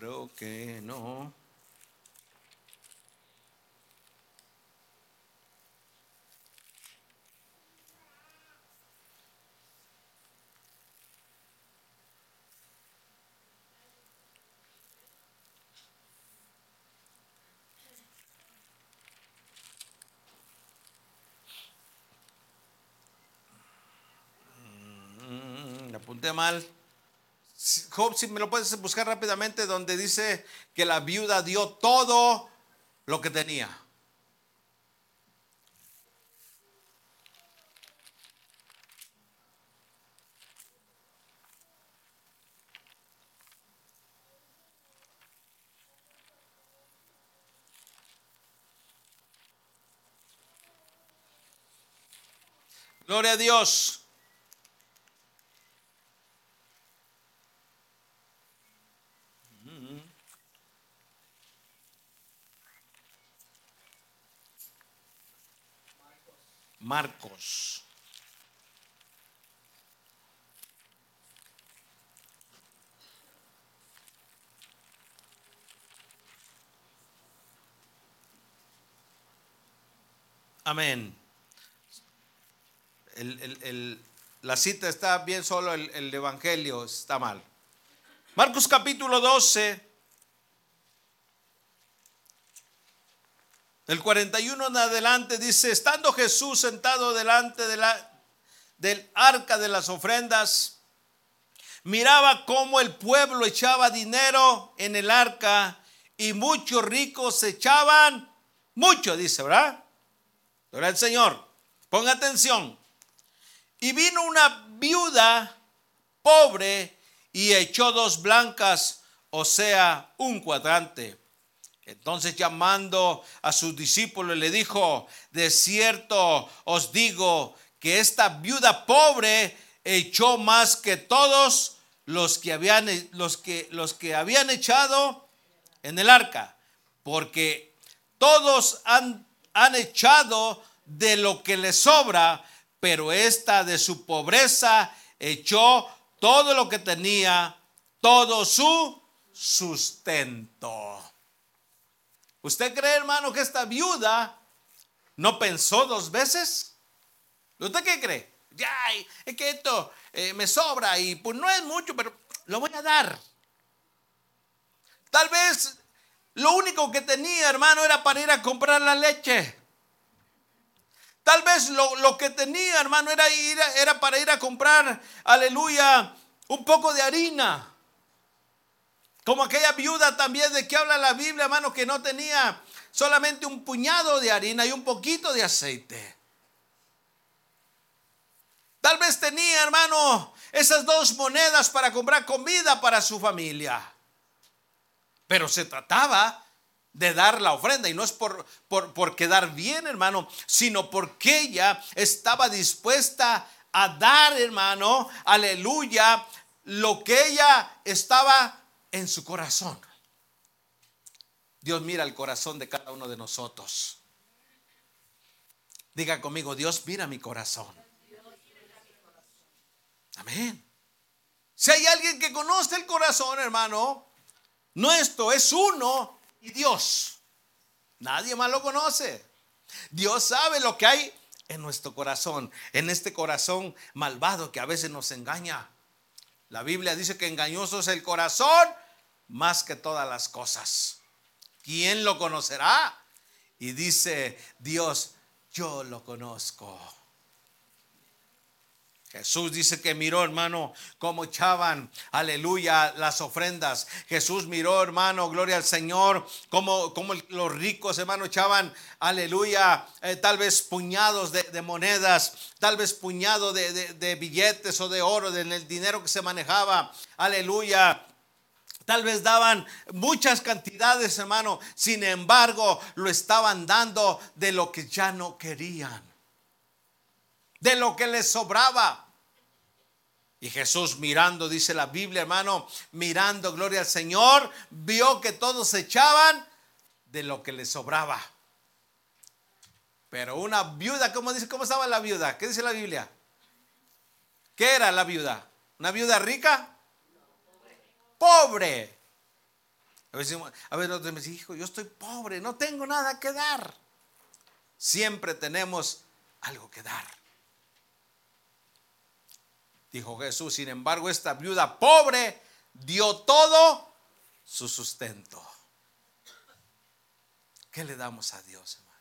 Creo que no. Mm, mm, mm, apunté mal. Job, si me lo puedes buscar rápidamente, donde dice que la viuda dio todo lo que tenía. Gloria a Dios. Marcos. Amén. la cita está bien, solo el, el Evangelio está mal. Marcos capítulo 12. El 41 en adelante dice, estando Jesús sentado delante de la, del arca de las ofrendas, miraba cómo el pueblo echaba dinero en el arca y muchos ricos echaban mucho, dice, ¿verdad? El Señor, ponga atención. Y vino una viuda pobre y echó dos blancas, o sea, un cuadrante. Entonces llamando a sus discípulos le dijo, de cierto os digo que esta viuda pobre echó más que todos los que habían, los que, los que habían echado en el arca, porque todos han, han echado de lo que les sobra, pero esta de su pobreza echó todo lo que tenía, todo su sustento. ¿Usted cree, hermano, que esta viuda no pensó dos veces? ¿Usted qué cree? Ya, es que esto eh, me sobra y pues no es mucho, pero lo voy a dar. Tal vez lo único que tenía, hermano, era para ir a comprar la leche. Tal vez lo, lo que tenía, hermano, era, ir, era para ir a comprar, aleluya, un poco de harina. Como aquella viuda también de que habla la Biblia, hermano, que no tenía solamente un puñado de harina y un poquito de aceite. Tal vez tenía, hermano, esas dos monedas para comprar comida para su familia. Pero se trataba de dar la ofrenda y no es por, por, por quedar bien, hermano, sino porque ella estaba dispuesta a dar, hermano, aleluya, lo que ella estaba en su corazón. Dios mira el corazón de cada uno de nosotros. Diga conmigo, Dios mira mi corazón. Amén. Si hay alguien que conoce el corazón, hermano, nuestro es uno y Dios. Nadie más lo conoce. Dios sabe lo que hay en nuestro corazón, en este corazón malvado que a veces nos engaña. La Biblia dice que engañoso es el corazón más que todas las cosas. ¿Quién lo conocerá? Y dice Dios, yo lo conozco. Jesús dice que miró, hermano, cómo echaban, aleluya, las ofrendas. Jesús miró, hermano, gloria al Señor, cómo, los ricos, hermano, echaban, aleluya, eh, tal vez puñados de, monedas, tal vez puñado de, billetes o de oro, en el dinero que se manejaba, aleluya. Tal vez daban muchas cantidades, hermano. Sin embargo, lo estaban dando de lo que ya no querían de lo que les sobraba. Y Jesús mirando, dice la Biblia, hermano, mirando, gloria al Señor, vio que todos echaban de lo que les sobraba. Pero una viuda, ¿cómo dice? ¿Cómo estaba la viuda? ¿Qué dice la Biblia? ¿Qué era la viuda? ¿Una viuda rica? Pobre. A veces, a veces me dicen, hijo, yo estoy pobre, no tengo nada que dar. Siempre tenemos algo que dar. Dijo Jesús, sin embargo, esta viuda pobre dio todo su sustento. ¿Qué le damos a Dios, hermano?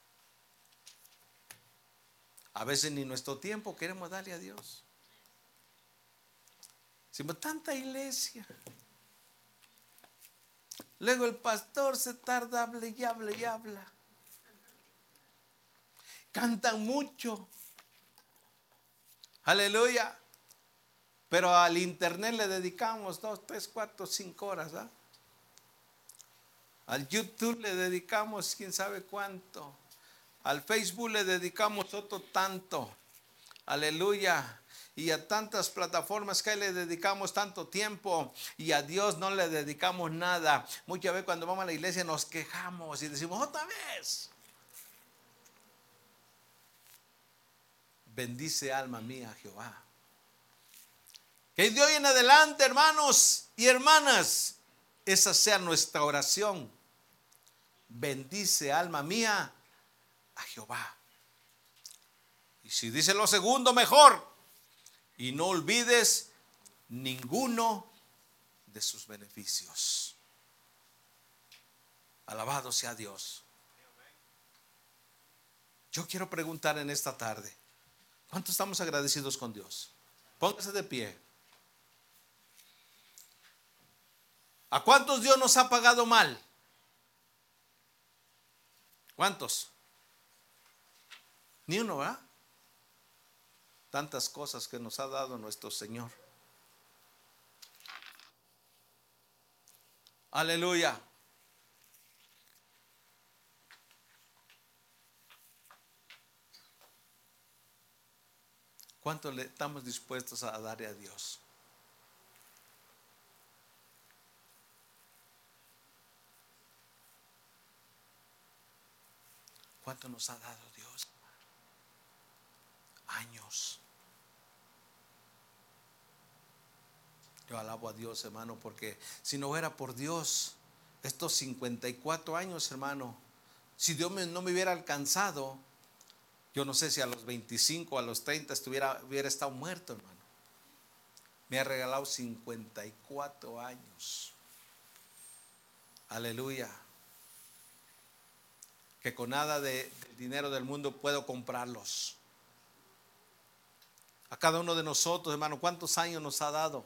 A veces ni nuestro tiempo queremos darle a Dios. Decimos, tanta iglesia. Luego el pastor se tarda, habla y habla y habla. Cantan mucho. Aleluya. Pero al internet le dedicamos dos, tres, cuatro, cinco horas. ¿ah? Al YouTube le dedicamos quién sabe cuánto. Al Facebook le dedicamos otro tanto. Aleluya. Y a tantas plataformas que le dedicamos tanto tiempo y a Dios no le dedicamos nada. Muchas veces cuando vamos a la iglesia nos quejamos y decimos otra vez. Bendice alma mía Jehová. Que de hoy en adelante, hermanos y hermanas, esa sea nuestra oración. Bendice alma mía a Jehová. Y si dice lo segundo, mejor. Y no olvides ninguno de sus beneficios. Alabado sea Dios. Yo quiero preguntar en esta tarde, ¿cuánto estamos agradecidos con Dios? Póngase de pie. ¿A cuántos Dios nos ha pagado mal? ¿Cuántos? Ni uno, ¿verdad? Tantas cosas que nos ha dado nuestro Señor. Aleluya. ¿Cuánto le estamos dispuestos a darle a Dios? ¿Cuánto nos ha dado Dios? Años. Yo alabo a Dios, hermano, porque si no era por Dios, estos 54 años, hermano, si Dios no me hubiera alcanzado, yo no sé si a los 25, a los 30 estuviera, hubiera estado muerto, hermano. Me ha regalado 54 años. Aleluya que con nada de, dinero del mundo puedo comprarlos. A cada uno de nosotros, hermano, ¿cuántos años nos ha dado?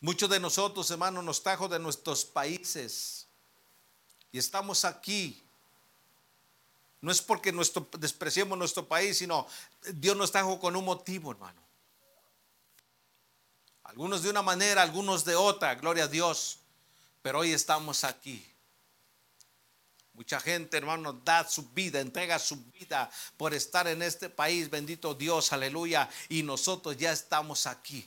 Muchos de nosotros, hermano, nos trajo de nuestros países y estamos aquí. No es porque nuestro, despreciemos nuestro país, sino Dios nos trajo con un motivo, hermano. Algunos de una manera, algunos de otra, gloria a Dios. Pero hoy estamos aquí. Mucha gente, hermano, da su vida, entrega su vida por estar en este país. Bendito Dios, aleluya. Y nosotros ya estamos aquí.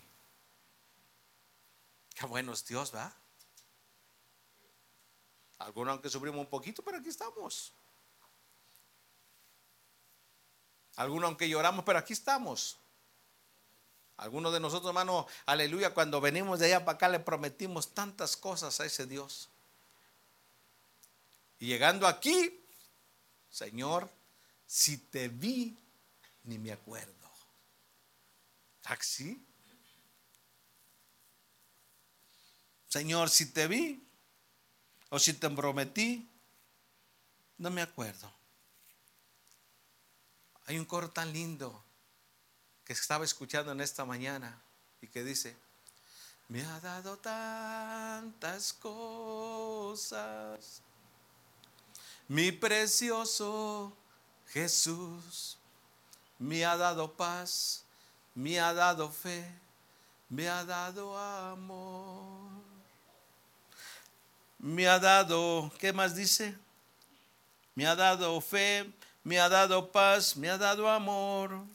Qué bueno es Dios, ¿va? Algunos aunque sufrimos un poquito, pero aquí estamos. Algunos aunque lloramos, pero aquí estamos. Algunos de nosotros, hermano, aleluya, cuando venimos de allá para acá le prometimos tantas cosas a ese Dios. Y llegando aquí, Señor, si te vi, ni me acuerdo. ¿Taxi? Señor, si te vi o si te prometí, no me acuerdo. Hay un coro tan lindo que estaba escuchando en esta mañana y que dice, me ha dado tantas cosas mi precioso Jesús me ha dado paz, me ha dado fe, me ha dado amor. Me ha dado, ¿qué más dice? Me ha dado fe, me ha dado paz, me ha dado amor.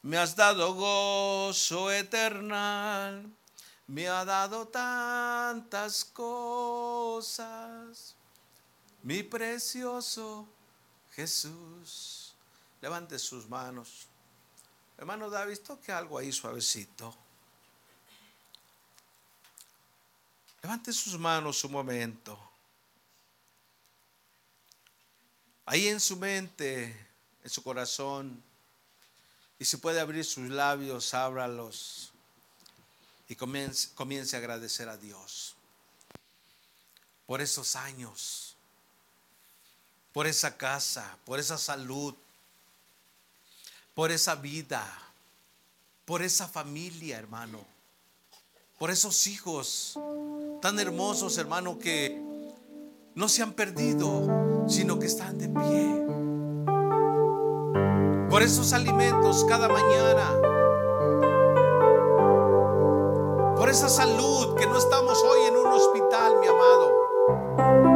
Me has dado gozo eternal, me ha dado tantas cosas mi precioso Jesús. Levante sus manos. Hermano David, toque algo ahí suavecito. Levante sus manos un momento. Ahí en su mente, en su corazón, y si puede abrir sus labios, ábralos y comience, comience a agradecer a Dios por esos años por esa casa, por esa salud, por esa vida. por esa familia, hermano. Por esos hijos tan hermosos, hermano, que no se han perdido, sino que están de pie. Por esos alimentos cada mañana. Por esa salud que no estamos hoy en un hospital, mi amado.